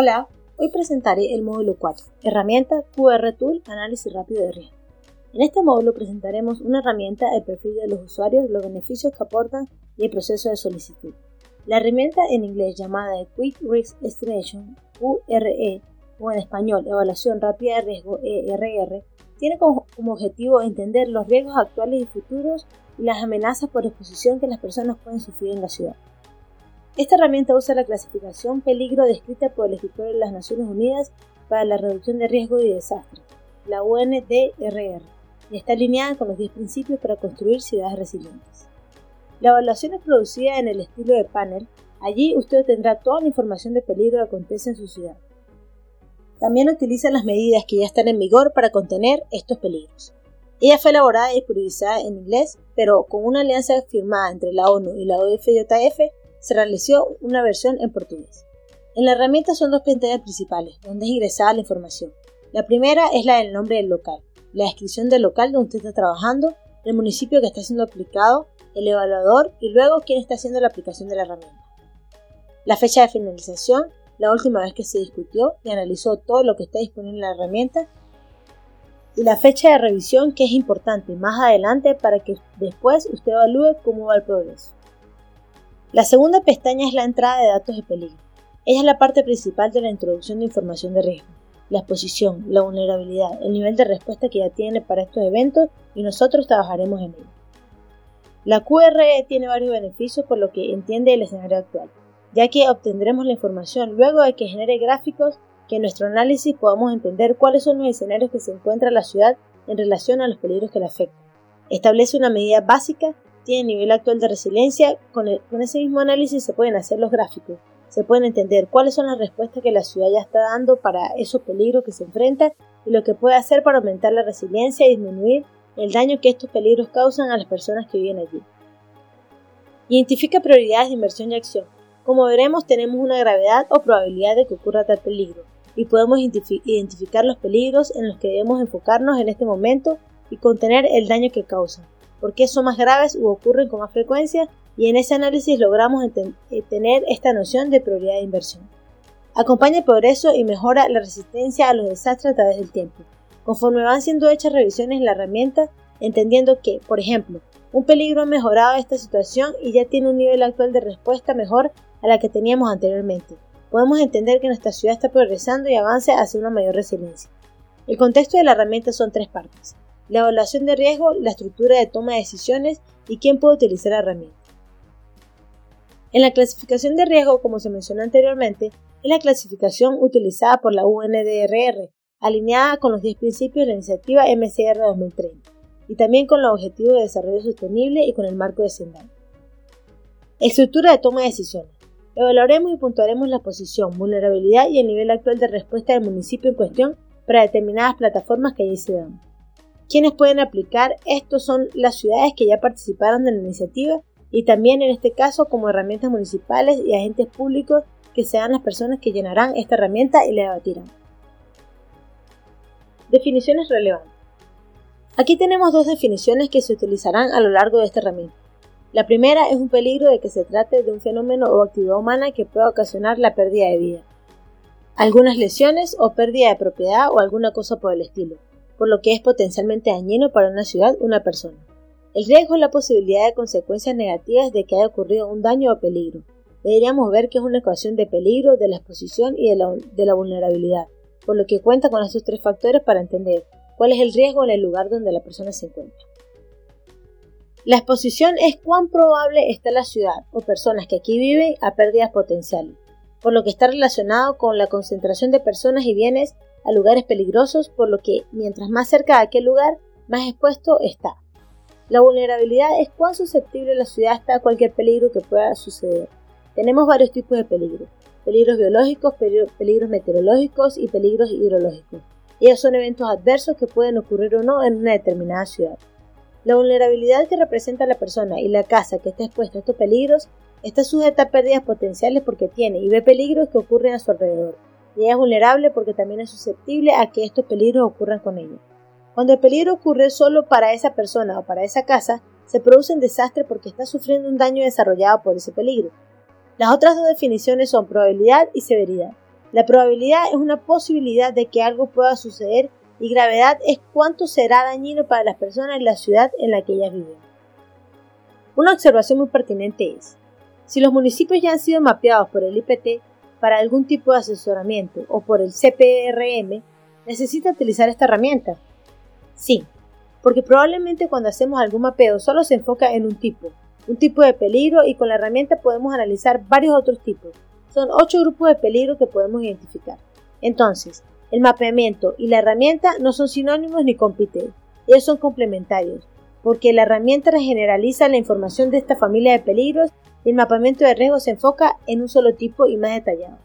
Hola, hoy presentaré el módulo 4, herramienta QR Tool Análisis Rápido de Riesgo. En este módulo presentaremos una herramienta, el perfil de los usuarios, los beneficios que aportan y el proceso de solicitud. La herramienta en inglés llamada Quick Risk Estimation, QRE, o en español Evaluación Rápida de Riesgo, ERR, tiene como, objetivo entender los riesgos actuales y futuros y las amenazas por exposición que las personas pueden sufrir en la ciudad. Esta herramienta usa la clasificación peligro descrita por el escritorio de las Naciones Unidas para la reducción de riesgo y desastre, la UNDRR, y está alineada con los 10 principios para construir ciudades resilientes. La evaluación es producida en el estilo de panel, allí usted tendrá toda la información de peligro que acontece en su ciudad. También utiliza las medidas que ya están en vigor para contener estos peligros. Ella fue elaborada y priorizada en inglés, pero con una alianza firmada entre la ONU y la OFJF se realizó una versión en portugués. En la herramienta son dos pantallas principales, donde es ingresada la información. La primera es la del nombre del local, la descripción del local donde usted está trabajando, el municipio que está siendo aplicado, el evaluador y luego quién está haciendo la aplicación de la herramienta. La fecha de finalización, la última vez que se discutió y analizó todo lo que está disponible en la herramienta y la fecha de revisión que es importante más adelante para que después usted evalúe cómo va el progreso. La segunda pestaña es la entrada de datos de peligro. Ella es la parte principal de la introducción de información de riesgo, la exposición, la vulnerabilidad, el nivel de respuesta que ya tiene para estos eventos y nosotros trabajaremos en ello. La QRE tiene varios beneficios por lo que entiende el escenario actual, ya que obtendremos la información luego de que genere gráficos que en nuestro análisis podamos entender cuáles son los escenarios que se encuentra la ciudad en relación a los peligros que la afectan. Establece una medida básica tiene nivel actual de resiliencia, con, ese mismo análisis se pueden hacer los gráficos, se pueden entender cuáles son las respuestas que la ciudad ya está dando para esos peligros que se enfrentan y lo que puede hacer para aumentar la resiliencia y disminuir el daño que estos peligros causan a las personas que viven allí. Identifica prioridades de inversión y acción. Como veremos, tenemos una gravedad o probabilidad de que ocurra tal peligro y podemos identificar los peligros en los que debemos enfocarnos en este momento y contener el daño que causan por qué son más graves u ocurren con más frecuencia y en ese análisis logramos eh, tener esta noción de prioridad de inversión. Acompaña el progreso y mejora la resistencia a los desastres a través del tiempo, conforme van siendo hechas revisiones en la herramienta, entendiendo que, por ejemplo, un peligro ha mejorado esta situación y ya tiene un nivel actual de respuesta mejor a la que teníamos anteriormente. Podemos entender que nuestra ciudad está progresando y avanza hacia una mayor resiliencia. El contexto de la herramienta son tres partes la evaluación de riesgo, la estructura de toma de decisiones y quién puede utilizar la herramienta. En la clasificación de riesgo, como se mencionó anteriormente, es la clasificación utilizada por la UNDRR, alineada con los 10 principios de la iniciativa MCR 2030 y también con los objetivos de desarrollo sostenible y con el marco de Sendai. Estructura de toma de decisiones. Evaluaremos y puntuaremos la posición, vulnerabilidad y el nivel actual de respuesta del municipio en cuestión para determinadas plataformas que allí se dan. Quienes pueden aplicar esto son las ciudades que ya participaron de la iniciativa y también en este caso como herramientas municipales y agentes públicos que sean las personas que llenarán esta herramienta y la debatirán. Definiciones relevantes. Aquí tenemos dos definiciones que se utilizarán a lo largo de esta herramienta. La primera es un peligro de que se trate de un fenómeno o actividad humana que pueda ocasionar la pérdida de vida, algunas lesiones o pérdida de propiedad o alguna cosa por el estilo por lo que es potencialmente dañino para una ciudad o una persona. El riesgo es la posibilidad de consecuencias negativas de que haya ocurrido un daño o peligro. Deberíamos ver que es una ecuación de peligro, de la exposición y de la, de la vulnerabilidad, por lo que cuenta con estos tres factores para entender cuál es el riesgo en el lugar donde la persona se encuentra. La exposición es cuán probable está la ciudad o personas que aquí viven a pérdidas potenciales, por lo que está relacionado con la concentración de personas y bienes a lugares peligrosos, por lo que mientras más cerca de aquel lugar, más expuesto está. La vulnerabilidad es cuán susceptible la ciudad está a cualquier peligro que pueda suceder. Tenemos varios tipos de peligros. Peligros biológicos, peligros meteorológicos y peligros hidrológicos. Ellos son eventos adversos que pueden ocurrir o no en una determinada ciudad. La vulnerabilidad que representa la persona y la casa que está expuesta a estos peligros está sujeta a pérdidas potenciales porque tiene y ve peligros que ocurren a su alrededor y es vulnerable porque también es susceptible a que estos peligros ocurran con ella. Cuando el peligro ocurre solo para esa persona o para esa casa, se produce un desastre porque está sufriendo un daño desarrollado por ese peligro. Las otras dos definiciones son probabilidad y severidad. La probabilidad es una posibilidad de que algo pueda suceder y gravedad es cuánto será dañino para las personas y la ciudad en la que ellas viven. Una observación muy pertinente es, si los municipios ya han sido mapeados por el IPT para algún tipo de asesoramiento o por el CPRM, ¿necesita utilizar esta herramienta? Sí, porque probablemente cuando hacemos algún mapeo solo se enfoca en un tipo, un tipo de peligro y con la herramienta podemos analizar varios otros tipos. Son ocho grupos de peligro que podemos identificar. Entonces, el mapeamiento y la herramienta no son sinónimos ni compiten, ellos son complementarios, porque la herramienta generaliza la información de esta familia de peligros y el mapeamiento de riesgos se enfoca en un solo tipo y más detallado.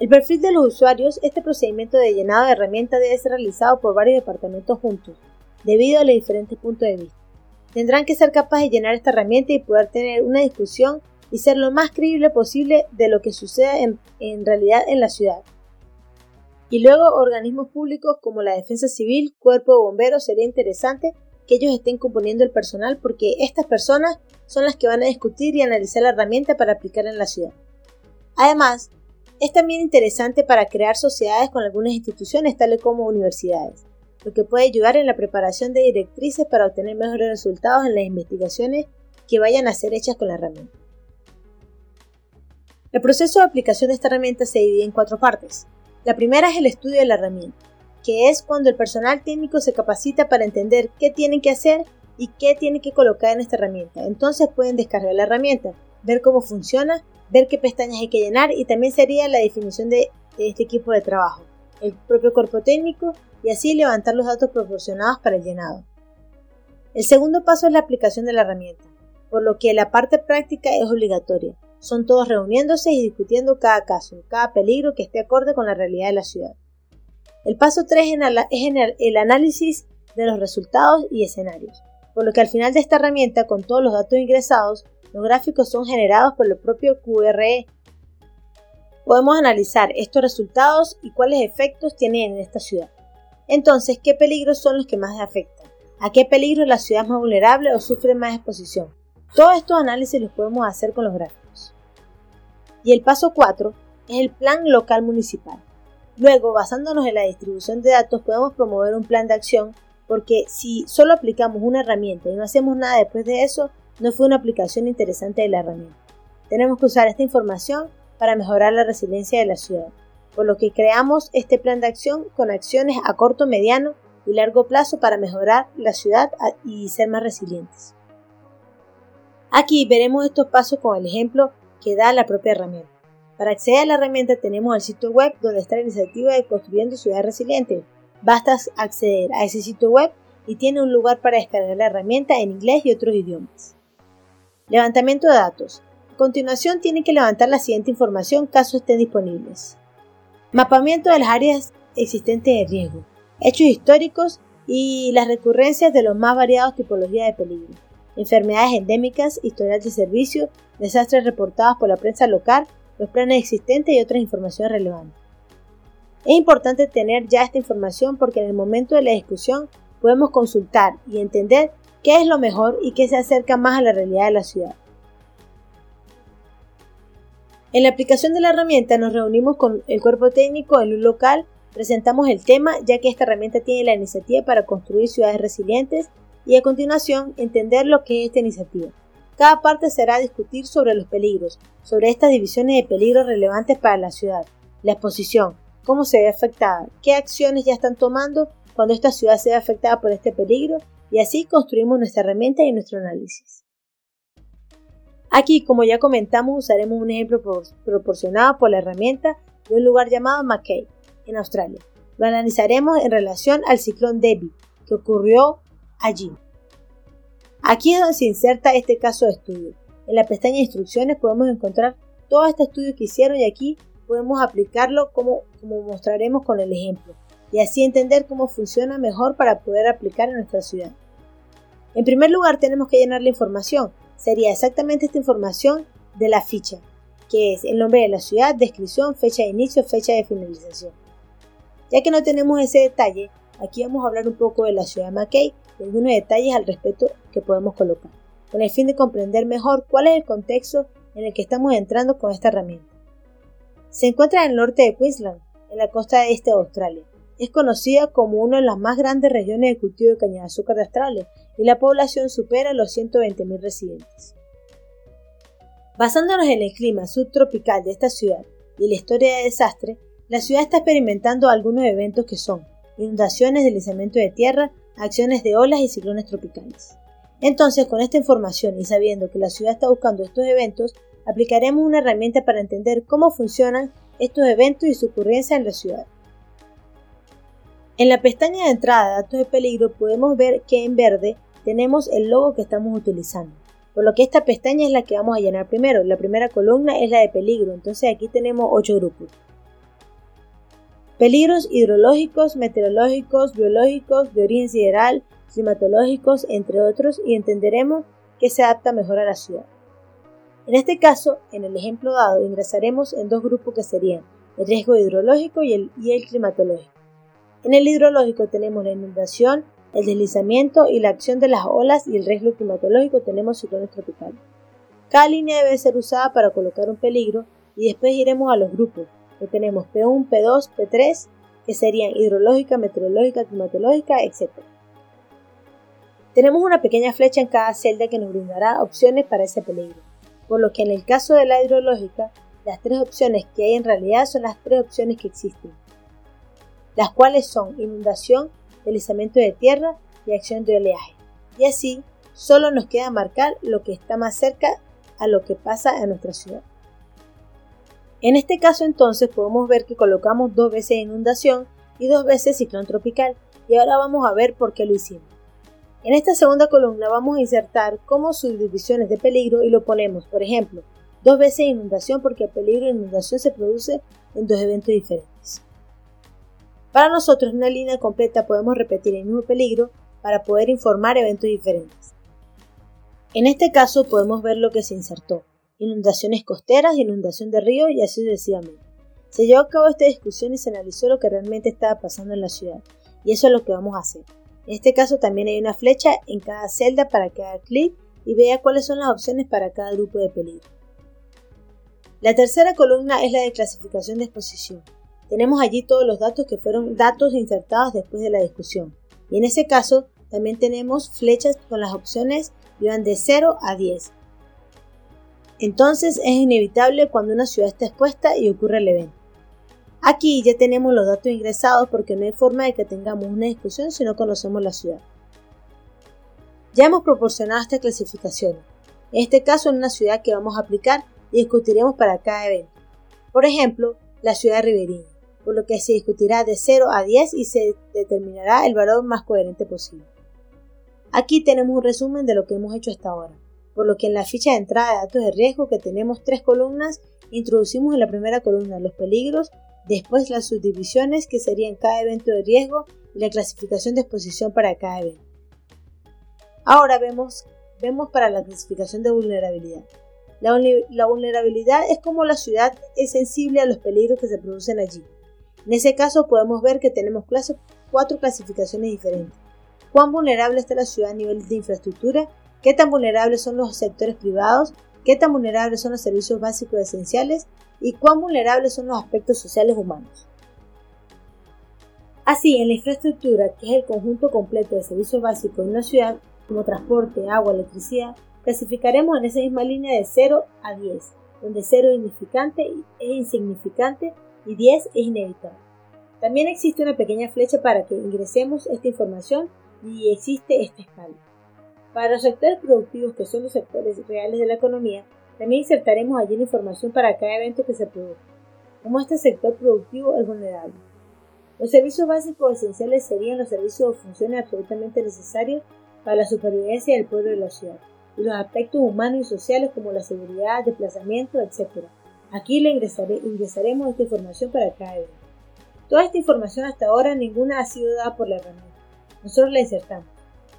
El perfil de los usuarios, este procedimiento de llenado de herramienta debe ser realizado por varios departamentos juntos, debido a los diferentes puntos de vista. Tendrán que ser capaces de llenar esta herramienta y poder tener una discusión y ser lo más creíble posible de lo que sucede en, en realidad en la ciudad. Y luego organismos públicos como la Defensa Civil, Cuerpo de Bomberos, sería interesante que ellos estén componiendo el personal porque estas personas son las que van a discutir y analizar la herramienta para aplicar en la ciudad. Además, es también interesante para crear sociedades con algunas instituciones tales como universidades, lo que puede ayudar en la preparación de directrices para obtener mejores resultados en las investigaciones que vayan a ser hechas con la herramienta. El proceso de aplicación de esta herramienta se divide en cuatro partes. La primera es el estudio de la herramienta, que es cuando el personal técnico se capacita para entender qué tienen que hacer y qué tienen que colocar en esta herramienta. Entonces pueden descargar la herramienta, ver cómo funciona, ver qué pestañas hay que llenar y también sería la definición de, este equipo de trabajo, el propio cuerpo técnico y así levantar los datos proporcionados para el llenado. El segundo paso es la aplicación de la herramienta, por lo que la parte práctica es obligatoria son todos reuniéndose y discutiendo cada caso, cada peligro que esté acorde con la realidad de la ciudad. El paso 3 es el análisis de los resultados y escenarios, por lo que al final de esta herramienta, con todos los datos ingresados, los gráficos son generados por el propio QRE. Podemos analizar estos resultados y cuáles efectos tienen en esta ciudad. Entonces, ¿qué peligros son los que más afectan? ¿A qué peligro la ciudad es más vulnerable o sufre más exposición? Todos estos análisis los podemos hacer con los gráficos. Y el paso 4 es el plan local municipal. Luego, basándonos en la distribución de datos, podemos promover un plan de acción porque si solo aplicamos una herramienta y no hacemos nada después de eso, no fue una aplicación interesante de la herramienta. Tenemos que usar esta información para mejorar la resiliencia de la ciudad, por lo que creamos este plan de acción con acciones a corto, mediano y largo plazo para mejorar la ciudad y ser más resilientes. Aquí veremos estos pasos con el ejemplo que da la propia herramienta. Para acceder a la herramienta tenemos el sitio web donde está la iniciativa de Construyendo Ciudad Resiliente. Basta acceder a ese sitio web y tiene un lugar para descargar la herramienta en inglés y otros idiomas. Levantamiento de datos. A continuación tiene que levantar la siguiente información caso estén disponibles. Mapamiento de las áreas existentes de riesgo, hechos históricos y las recurrencias de los más variados tipologías de peligro enfermedades endémicas, historial de servicio, desastres reportados por la prensa local, los planes existentes y otras informaciones relevantes. Es importante tener ya esta información porque en el momento de la discusión podemos consultar y entender qué es lo mejor y qué se acerca más a la realidad de la ciudad. En la aplicación de la herramienta nos reunimos con el cuerpo técnico en un local, presentamos el tema ya que esta herramienta tiene la iniciativa para construir ciudades resilientes y a continuación entender lo que es esta iniciativa. Cada parte será discutir sobre los peligros, sobre estas divisiones de peligros relevantes para la ciudad, la exposición, cómo se ve afectada, qué acciones ya están tomando cuando esta ciudad se ve afectada por este peligro y así construimos nuestra herramienta y nuestro análisis. Aquí, como ya comentamos, usaremos un ejemplo proporcionado por la herramienta de un lugar llamado Mackay, en Australia. Lo analizaremos en relación al ciclón Debbie, que ocurrió allí. Aquí es donde se inserta este caso de estudio. En la pestaña instrucciones podemos encontrar todo este estudio que hicieron y aquí podemos aplicarlo como, como mostraremos con el ejemplo y así entender cómo funciona mejor para poder aplicar en nuestra ciudad. En primer lugar tenemos que llenar la información. Sería exactamente esta información de la ficha, que es el nombre de la ciudad, descripción, fecha de inicio, fecha de finalización. Ya que no tenemos ese detalle, aquí vamos a hablar un poco de la ciudad de Mackay algunos detalles al respecto que podemos colocar, con el fin de comprender mejor cuál es el contexto en el que estamos entrando con esta herramienta. Se encuentra en el norte de Queensland, en la costa este de Australia. Es conocida como una de las más grandes regiones de cultivo de caña de azúcar de Australia y la población supera los 120.000 residentes. Basándonos en el clima subtropical de esta ciudad y la historia de desastre, la ciudad está experimentando algunos eventos que son inundaciones, deslizamiento de tierra, acciones de olas y ciclones tropicales. Entonces, con esta información y sabiendo que la ciudad está buscando estos eventos, aplicaremos una herramienta para entender cómo funcionan estos eventos y su ocurrencia en la ciudad. En la pestaña de entrada datos de peligro podemos ver que en verde tenemos el logo que estamos utilizando, por lo que esta pestaña es la que vamos a llenar primero. La primera columna es la de peligro, entonces aquí tenemos 8 grupos. Peligros hidrológicos, meteorológicos, biológicos, de origen sideral, climatológicos, entre otros, y entenderemos que se adapta mejor a la ciudad. En este caso, en el ejemplo dado, ingresaremos en dos grupos que serían el riesgo hidrológico y el, climatológico. En el hidrológico tenemos la inundación, el deslizamiento y la acción de las olas y el riesgo climatológico tenemos ciclones tropicales. Cada línea debe ser usada para colocar un peligro y después iremos a los grupos, tenemos P1, P2, P3, que serían hidrológica, meteorológica, climatológica, etc. Tenemos una pequeña flecha en cada celda que nos brindará opciones para ese peligro por lo que en el caso de la hidrológica, las tres opciones que hay en realidad son las tres opciones que existen, las cuales son inundación, deslizamiento de tierra y acción de oleaje. Y así, solo nos queda marcar lo que está más cerca a lo que pasa en nuestra ciudad. En este caso entonces podemos ver que colocamos dos veces inundación y dos veces ciclón tropical y ahora vamos a ver por qué lo hicimos. En esta segunda columna vamos a insertar como subdivisiones de peligro y lo ponemos, por ejemplo, dos veces inundación porque el peligro de inundación se produce en dos eventos diferentes. Para nosotros una línea completa podemos repetir el mismo peligro para poder informar eventos diferentes. En este caso podemos ver lo que se insertó, inundaciones costeras, inundación de ríos y así sucesivamente. Se llevó a cabo esta discusión y se analizó lo que realmente estaba pasando en la ciudad, y eso es lo que vamos a hacer. En este caso también hay una flecha en cada celda para haga clic y vea cuáles son las opciones para cada grupo de peligro. La tercera columna es la de clasificación de exposición. Tenemos allí todos los datos que fueron datos insertados después de la discusión. Y en ese caso también tenemos flechas con las opciones que van de 0 a 10. Entonces es inevitable cuando una ciudad está expuesta y ocurre el evento. Aquí ya tenemos los datos ingresados porque no hay forma de que tengamos una discusión si no conocemos la ciudad. Ya hemos proporcionado esta clasificación, en este caso en una ciudad que vamos a aplicar y discutiremos para cada evento. Por ejemplo, la ciudad de Riverina, por lo que se discutirá de 0 a 10 y se determinará el valor más coherente posible. Aquí tenemos un resumen de lo que hemos hecho hasta ahora, por lo que en la ficha de entrada de datos de riesgo que tenemos tres columnas, introducimos en la primera columna los peligros después las subdivisiones que serían cada evento de riesgo y la clasificación de exposición para cada evento. Ahora vemos, vemos para la clasificación de vulnerabilidad. La, vulnerabilidad es como la ciudad es sensible a los peligros que se producen allí. En ese caso podemos ver que tenemos cuatro clasificaciones diferentes. ¿Cuán vulnerable está la ciudad a nivel de infraestructura? ¿Qué tan vulnerables son los sectores privados? ¿Qué tan vulnerables son los servicios básicos esenciales? y cuán vulnerables son los aspectos sociales humanos. Así, en la infraestructura, que es el conjunto completo de servicios básicos de una ciudad, como transporte, agua, electricidad, clasificaremos en esa misma línea de 0 a 10, donde 0 es insignificante, es insignificante y 10 es inevitable. También existe una pequeña flecha para que ingresemos esta información y existe esta escala. Para los sectores productivos, que son los sectores reales de la economía, también insertaremos allí la información para cada evento que se produzca, como este sector productivo es vulnerable. Los servicios básicos esenciales serían los servicios o funciones absolutamente necesarios para la supervivencia del pueblo de la ciudad, y los aspectos humanos y sociales como la seguridad, desplazamiento, etc. Aquí le ingresaremos esta información para cada evento. Toda esta información hasta ahora ninguna ha sido dada por la herramienta. Nosotros la insertamos.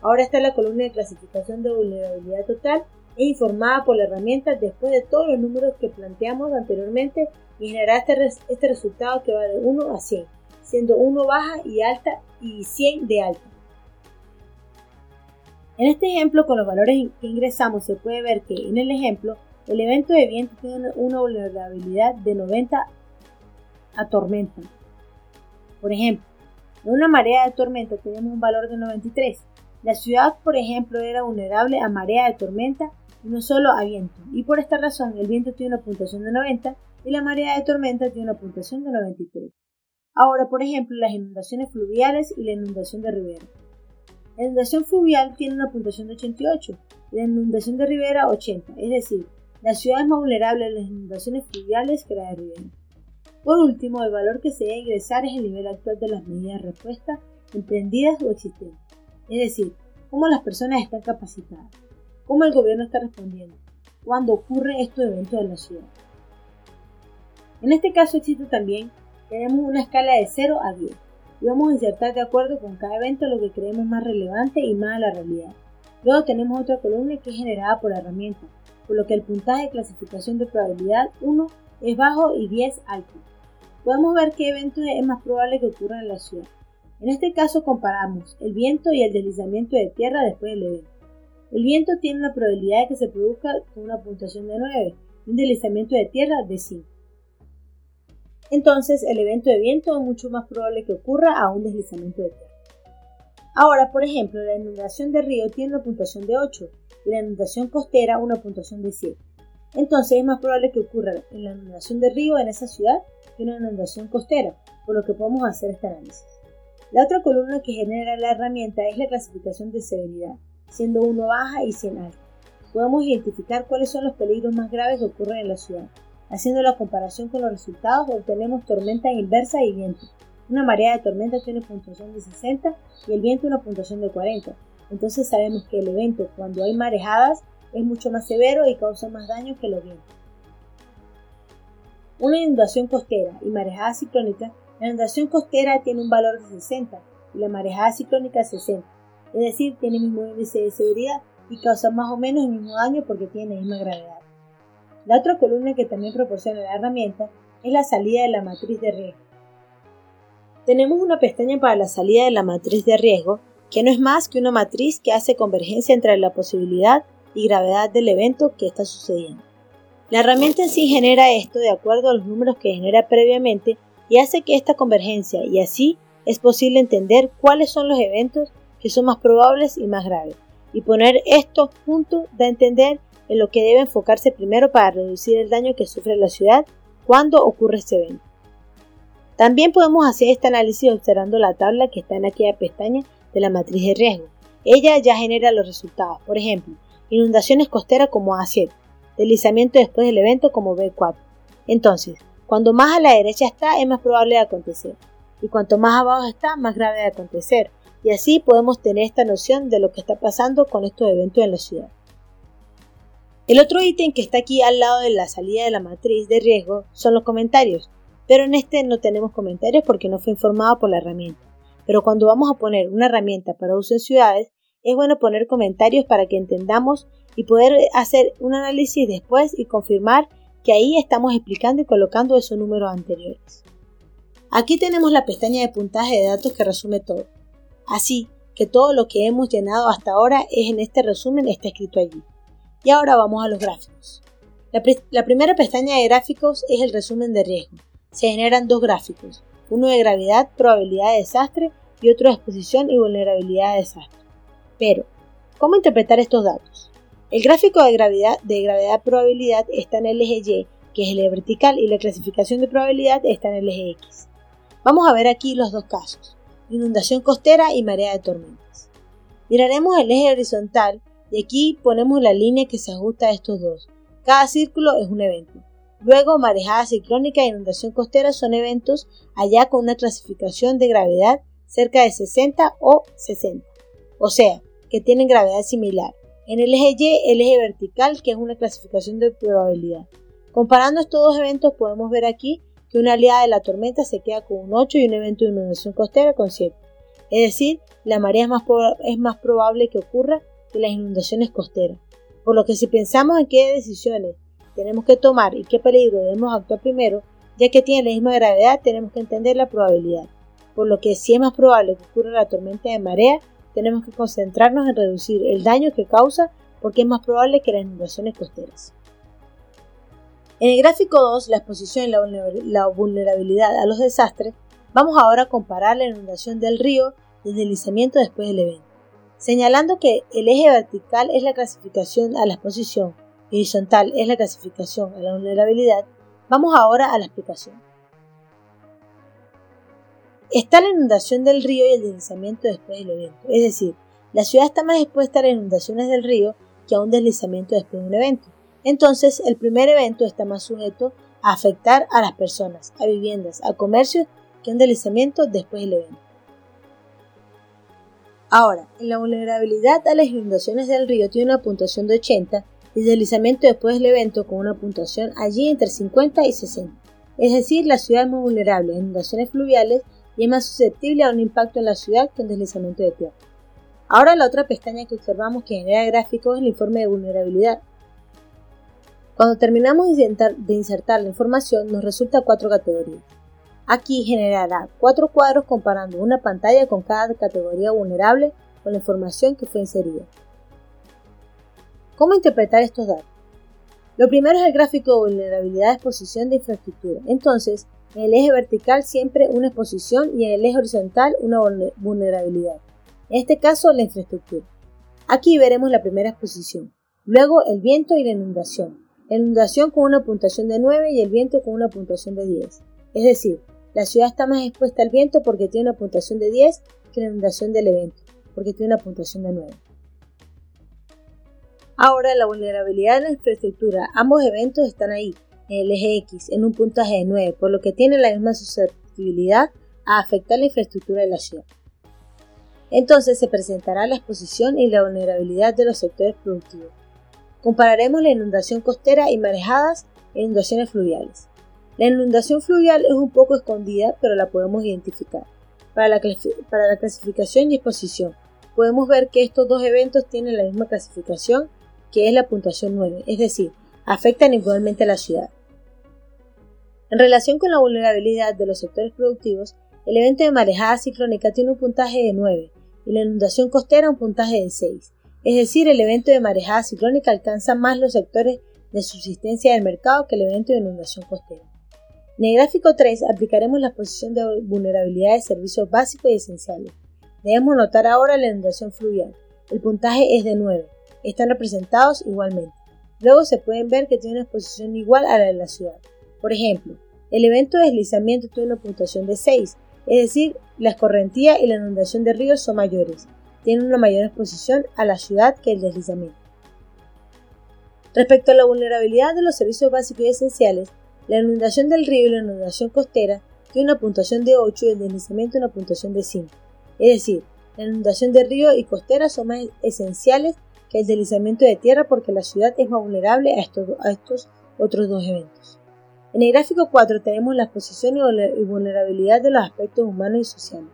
Ahora está la columna de clasificación de vulnerabilidad total e informada por la herramienta después de todos los números que planteamos anteriormente y generará este, este resultado que va de 1 a 100, siendo 1 baja y alta y 100 de alta. En este ejemplo, con los valores que ingresamos, se puede ver que en el ejemplo, el evento de viento tiene una vulnerabilidad de 90 a tormenta. Por ejemplo, en una marea de tormenta tenemos un valor de 93. La ciudad, por ejemplo, era vulnerable a marea de tormenta y no solo a viento. Y por esta razón el viento tiene una puntuación de 90 y la marea de tormenta tiene una puntuación de 93. Ahora, por ejemplo, las inundaciones fluviales y la inundación de ribera. La inundación fluvial tiene una puntuación de 88 y la inundación de ribera 80, es decir, la ciudad es más vulnerable a las inundaciones fluviales que la de ribera. Por último, el valor que se debe ingresar es el nivel actual de las medidas de respuesta emprendidas o existentes, es decir, cómo las personas están capacitadas, cómo el gobierno está respondiendo, cuándo ocurre estos eventos en la ciudad. En este caso existe también, tenemos una escala de 0 a 10 y vamos a insertar de acuerdo con cada evento lo que creemos más relevante y más a la realidad. Luego tenemos otra columna que es generada por la herramienta, por lo que el puntaje de clasificación de probabilidad 1 es bajo y 10 alto. Podemos ver qué eventos es más probable que ocurran en la ciudad. En este caso comparamos el viento y el deslizamiento de tierra después del evento. El viento tiene una probabilidad de que se produzca con una puntuación de 9 y un deslizamiento de tierra de 5 entonces el evento de viento es mucho más probable que ocurra a un deslizamiento de tierra. Ahora, por ejemplo, la inundación de río tiene una puntuación de 8 y la inundación costera una puntuación de 7. Entonces es más probable que ocurra en la inundación de río en esa ciudad que una inundación costera, por lo que podemos hacer este análisis. La otra columna que genera la herramienta es la clasificación de severidad, siendo 1 baja y 100 alta. Podemos identificar cuáles son los peligros más graves que ocurren en la ciudad Haciendo la comparación con los resultados, obtenemos tormenta inversa y viento. Una marea de tormenta tiene puntuación de 60 y el viento una puntuación de 40. Entonces sabemos que el evento cuando hay marejadas es mucho más severo y causa más daño que los vientos. Una inundación costera y marejada ciclónica, la inundación costera tiene un valor de 60 y la marejada ciclónica 60, es decir, tiene el mismo índice de severidad y causa más o menos el mismo daño porque tiene la misma gravedad. La otra columna que también proporciona la herramienta es la salida de la matriz de riesgo. Tenemos una pestaña para la salida de la matriz de riesgo, que no es más que una matriz que hace convergencia entre la posibilidad y gravedad del evento que está sucediendo. La herramienta en sí genera esto de acuerdo a los números que genera previamente y hace que esta convergencia y así es posible entender cuáles son los eventos que son más probables y más graves. Y poner esto junto da a entender en lo que debe enfocarse primero para reducir el daño que sufre la ciudad cuando ocurre este evento. También podemos hacer este análisis observando la tabla que está en aquella pestaña de la matriz de riesgo. Ella ya genera los resultados, por ejemplo, inundaciones costeras como A7, deslizamiento después del evento como B4. Entonces, cuando más a la derecha está es más probable de acontecer, y cuanto más abajo está, más grave de acontecer, y así podemos tener esta noción de lo que está pasando con estos eventos en la ciudad. El otro ítem que está aquí al lado de la salida de la matriz de riesgo son los comentarios, pero en este no tenemos comentarios porque no fue informado por la herramienta. Pero cuando vamos a poner una herramienta para uso en ciudades, es bueno poner comentarios para que entendamos y poder hacer un análisis después y confirmar que ahí estamos explicando y colocando esos números anteriores. Aquí tenemos la pestaña de puntaje de datos que resume todo. Así que todo lo que hemos llenado hasta ahora es en este resumen está escrito allí. Y ahora vamos a los gráficos. La, primera pestaña de gráficos es el resumen de riesgo. Se generan dos gráficos, uno de gravedad, probabilidad de desastre y otro de exposición y vulnerabilidad de desastre. Pero, ¿cómo interpretar estos datos? El gráfico de gravedad, de gravedad probabilidad está en el eje Y, que es el eje vertical, y la clasificación de probabilidad está en el eje X. Vamos a ver aquí los dos casos, inundación costera y marea de tormentas. Miraremos el eje horizontal y aquí ponemos la línea que se ajusta a estos dos. Cada círculo es un evento. Luego, marejada ciclónica e inundación costera son eventos allá con una clasificación de gravedad cerca de 60 o 60. O sea, que tienen gravedad similar. En el eje Y, el eje vertical, que es una clasificación de probabilidad. Comparando estos dos eventos, podemos ver aquí que una aliada de la tormenta se queda con un 8 y un evento de inundación costera con 7. Es decir, la marea es más, es más probable que ocurra de las inundaciones costeras. Por lo que si pensamos en qué decisiones tenemos que tomar y qué peligro debemos actuar primero, ya que tiene la misma gravedad, tenemos que entender la probabilidad. Por lo que si es más probable que ocurra la tormenta de marea, tenemos que concentrarnos en reducir el daño que causa porque es más probable que las inundaciones costeras. En el gráfico 2, la exposición y la vulnerabilidad a los desastres, vamos ahora a comparar la inundación del río y el deslizamiento después del evento, señalando que el eje vertical es la clasificación a la exposición y horizontal es la clasificación a la vulnerabilidad, vamos ahora a la explicación. Está la inundación del río y el deslizamiento después del evento, es decir, la ciudad está más expuesta a las inundaciones del río que a un deslizamiento después de un evento. Entonces, el primer evento está más sujeto a afectar a las personas, a viviendas, a comercios, que un deslizamiento después del evento. Ahora, en la vulnerabilidad a las inundaciones del río tiene una puntuación de 80 y el deslizamiento después del evento con una puntuación allí entre 50 y 60. Es decir, la ciudad es muy vulnerable a inundaciones fluviales y es más susceptible a un impacto en la ciudad que un deslizamiento de tierra. Ahora la otra pestaña que observamos que genera gráficos es el informe de vulnerabilidad. Cuando terminamos de insertar la información nos resulta cuatro categorías. Aquí generará cuatro cuadros comparando una pantalla con cada categoría vulnerable con la información que fue inserida. ¿Cómo interpretar estos datos? Lo primero es el gráfico de vulnerabilidad de exposición de infraestructura. Entonces, en el eje vertical siempre una exposición y en el eje horizontal una vulnerabilidad. En este caso, la infraestructura. Aquí veremos la primera exposición. Luego, el viento y la inundación. La inundación con una puntuación de 9 y el viento con una puntuación de 10. Es decir, la ciudad está más expuesta al viento porque tiene una puntuación de 10 que la inundación del evento, porque tiene una puntuación de 9. Ahora, la vulnerabilidad de la infraestructura. Ambos eventos están ahí, el eje X, en un puntaje de 9, por lo que tienen la misma susceptibilidad a afectar la infraestructura de la ciudad. Entonces se presentará la exposición y la vulnerabilidad de los sectores productivos. Compararemos la inundación costera y marejadas e inundaciones fluviales. La inundación fluvial es un poco escondida, pero la podemos identificar. Para la, clasificación y exposición, podemos ver que estos dos eventos tienen la misma clasificación, que es la puntuación 9, es decir, afectan igualmente a la ciudad. En relación con la vulnerabilidad de los sectores productivos, el evento de marejada ciclónica tiene un puntaje de 9 y la inundación costera un puntaje de 6. Es decir, el evento de marejada ciclónica alcanza más los sectores de subsistencia del mercado que el evento de inundación costera. En el gráfico 3 aplicaremos la exposición de vulnerabilidad de servicios básicos y esenciales. Debemos notar ahora la inundación fluvial. El puntaje es de 9. Están representados igualmente. Luego se pueden ver que tiene una exposición igual a la de la ciudad. Por ejemplo, el evento de deslizamiento tiene una puntuación de 6, es decir, la escorrentía y la inundación de ríos son mayores. Tienen una mayor exposición a la ciudad que el deslizamiento. Respecto a la vulnerabilidad de los servicios básicos y esenciales, la inundación del río y la inundación costera tiene una puntuación de 8 y el deslizamiento una puntuación de 5. Es decir, la inundación de río y costera son más esenciales que el deslizamiento de tierra porque la ciudad es más vulnerable a estos otros dos eventos. En el gráfico 4 tenemos la exposición y vulnerabilidad de los aspectos humanos y sociales.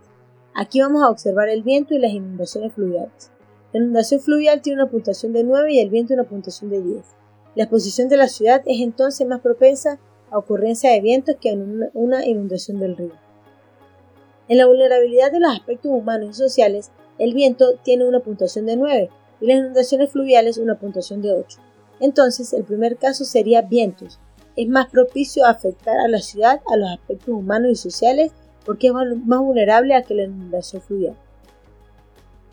Aquí vamos a observar el viento y las inundaciones fluviales. La inundación fluvial tiene una puntuación de 9 y el viento una puntuación de 10. La exposición de la ciudad es entonces más propensa a ocurrencia de vientos que en una inundación del río. En la vulnerabilidad de los aspectos humanos y sociales, el viento tiene una puntuación de 9 y las inundaciones fluviales una puntuación de 8. Entonces, el primer caso sería vientos. Es más propicio a afectar a la ciudad a los aspectos humanos y sociales porque es más vulnerable a que la inundación fluvial.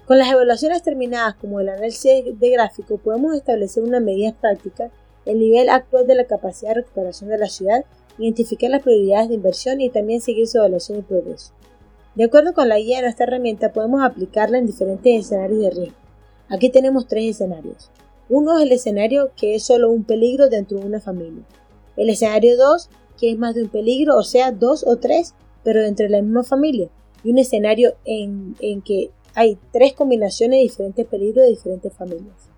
Con las evaluaciones terminadas como el análisis de gráfico podemos establecer una medida práctica el nivel actual de la capacidad de recuperación de la ciudad, identificar las prioridades de inversión y también seguir su evaluación y progreso. De acuerdo con la guía de nuestra herramienta, podemos aplicarla en diferentes escenarios de riesgo. Aquí tenemos tres escenarios. Uno es el escenario que es solo un peligro dentro de una familia. El escenario 2, que es más de un peligro, o sea, dos o tres, pero dentro de la misma familia. Y un escenario en, en que hay tres combinaciones de diferentes peligros de diferentes familias.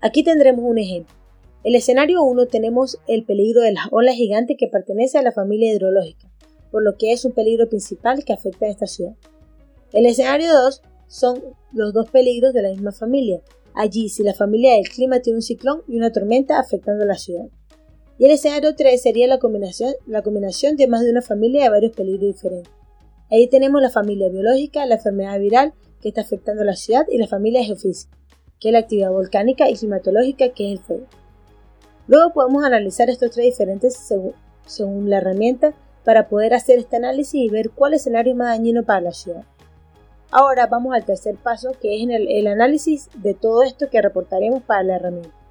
Aquí tendremos un ejemplo. el escenario 1 tenemos el peligro de las olas gigantes que pertenece a la familia hidrológica, por lo que es un peligro principal que afecta a esta ciudad. El escenario 2 son los dos peligros de la misma familia. Allí, si la familia del clima tiene un ciclón y una tormenta afectando a la ciudad. Y el escenario 3 sería la combinación, la combinación de más de una familia de varios peligros diferentes. Ahí tenemos la familia biológica, la enfermedad viral que está afectando a la ciudad y la familia geofísica que es la actividad volcánica y climatológica que es el fuego. Luego podemos analizar estos tres diferentes según, la herramienta para poder hacer este análisis y ver cuál escenario es más dañino para la ciudad. Ahora vamos al tercer paso, que es el análisis de todo esto que reportaremos para la herramienta.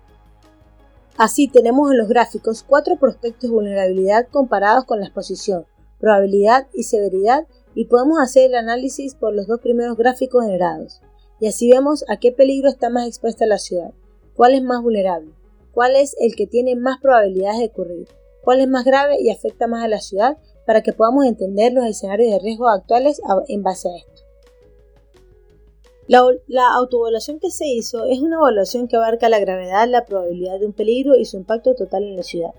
Así tenemos en los gráficos cuatro prospectos de vulnerabilidad comparados con la exposición, probabilidad y severidad y podemos hacer el análisis por los dos primeros gráficos generados. Y así vemos a qué peligro está más expuesta la ciudad, cuál es más vulnerable, cuál es el que tiene más probabilidades de ocurrir, cuál es más grave y afecta más a la ciudad para que podamos entender los escenarios de riesgo actuales en base a esto. La, la autoevaluación que se hizo es una evaluación que abarca la gravedad, la probabilidad de un peligro y su impacto total en la ciudad.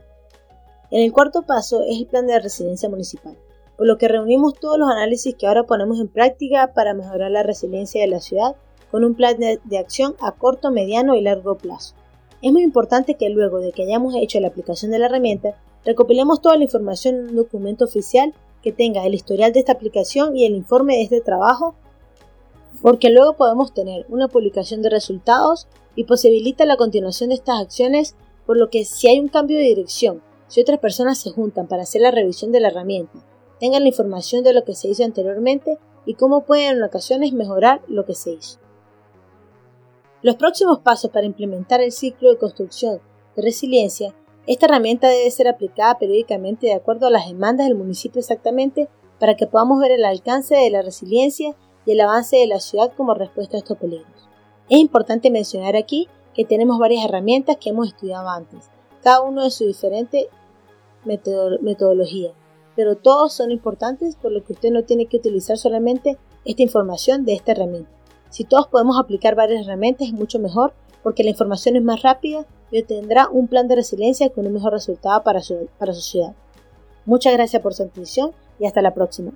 En el cuarto paso es el plan de residencia municipal, por lo que reunimos todos los análisis que ahora ponemos en práctica para mejorar la resiliencia de la ciudad con un plan de, de acción a corto, mediano y largo plazo. Es muy importante que luego de que hayamos hecho la aplicación de la herramienta, recopilemos toda la información en un documento oficial que tenga el historial de esta aplicación y el informe de este trabajo porque luego podemos tener una publicación de resultados y posibilita la continuación de estas acciones, por lo que si hay un cambio de dirección, si otras personas se juntan para hacer la revisión de la herramienta, tengan la información de lo que se hizo anteriormente y cómo pueden en ocasiones mejorar lo que se hizo. Los próximos pasos para implementar el ciclo de construcción de resiliencia, esta herramienta debe ser aplicada periódicamente de acuerdo a las demandas del municipio exactamente para que podamos ver el alcance de la resiliencia y el avance de la ciudad como respuesta a estos peligros. Es importante mencionar aquí que tenemos varias herramientas que hemos estudiado antes, cada uno de su diferente metodología, pero todos son importantes por lo que usted no tiene que utilizar solamente esta información de esta herramienta. Si todos podemos aplicar varias herramientas es mucho mejor porque la información es más rápida y obtendrá un plan de resiliencia con un mejor resultado para su, para su ciudad. Muchas gracias por su atención y hasta la próxima.